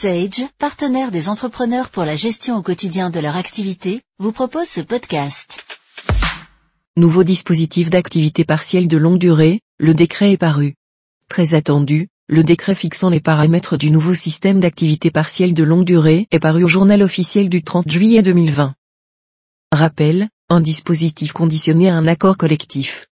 Sage, partenaire des entrepreneurs pour la gestion au quotidien de leur activité, vous propose ce podcast. Nouveau dispositif d'activité partielle de longue durée, le décret est paru. Très attendu, le décret fixant les paramètres du nouveau système d'activité partielle de longue durée est paru au journal officiel du 30 juillet 2020. Rappel, un dispositif conditionné à un accord collectif.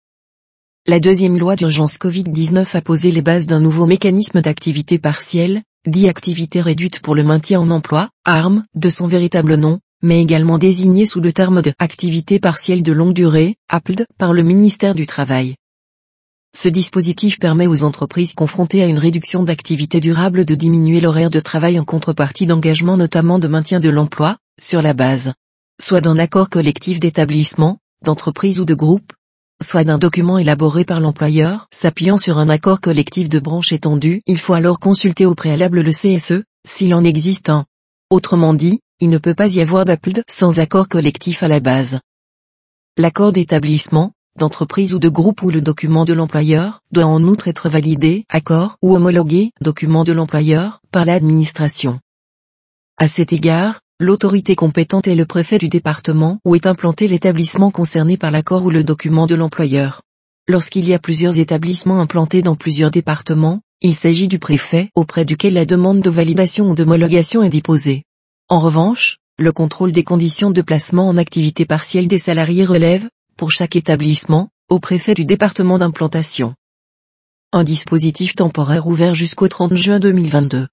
La deuxième loi d'urgence Covid-19 a posé les bases d'un nouveau mécanisme d'activité partielle, dit activité réduite pour le maintien en emploi, ARM, de son véritable nom, mais également désigné sous le terme de activité partielle de longue durée, APLD, par le ministère du Travail. Ce dispositif permet aux entreprises confrontées à une réduction d'activité durable de diminuer l'horaire de travail en contrepartie d'engagement notamment de maintien de l'emploi, sur la base, soit d'un accord collectif d'établissement, d'entreprise ou de groupe, soit d'un document élaboré par l'employeur s'appuyant sur un accord collectif de branche étendu. Il faut alors consulter au préalable le CSE, s'il en existe un. Autrement dit, il ne peut pas y avoir d'APLD sans accord collectif à la base. L'accord d'établissement, d'entreprise ou de groupe ou le document de l'employeur doit en outre être validé, accord ou homologué, document de l'employeur, par l'administration. À cet égard, L'autorité compétente est le préfet du département où est implanté l'établissement concerné par l'accord ou le document de l'employeur. Lorsqu'il y a plusieurs établissements implantés dans plusieurs départements, il s'agit du préfet auprès duquel la demande de validation ou d'homologation est déposée. En revanche, le contrôle des conditions de placement en activité partielle des salariés relève, pour chaque établissement, au préfet du département d'implantation. Un dispositif temporaire ouvert jusqu'au 30 juin 2022.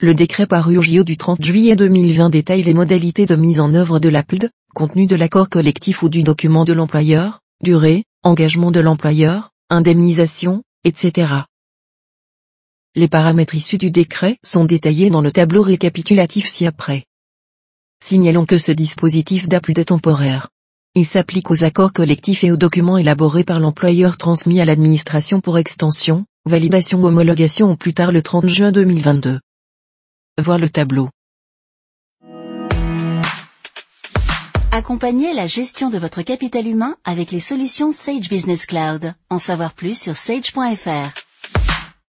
Le décret paru au JO du 30 juillet 2020 détaille les modalités de mise en œuvre de l'APLD, contenu de l'accord collectif ou du document de l'employeur, durée, engagement de l'employeur, indemnisation, etc. Les paramètres issus du décret sont détaillés dans le tableau récapitulatif ci-après. Signalons que ce dispositif d'APLD est temporaire. Il s'applique aux accords collectifs et aux documents élaborés par l'employeur transmis à l'administration pour extension, validation ou homologation au plus tard le 30 juin 2022. Voir le tableau. Accompagnez la gestion de votre capital humain avec les solutions Sage Business Cloud. En savoir plus sur sage.fr.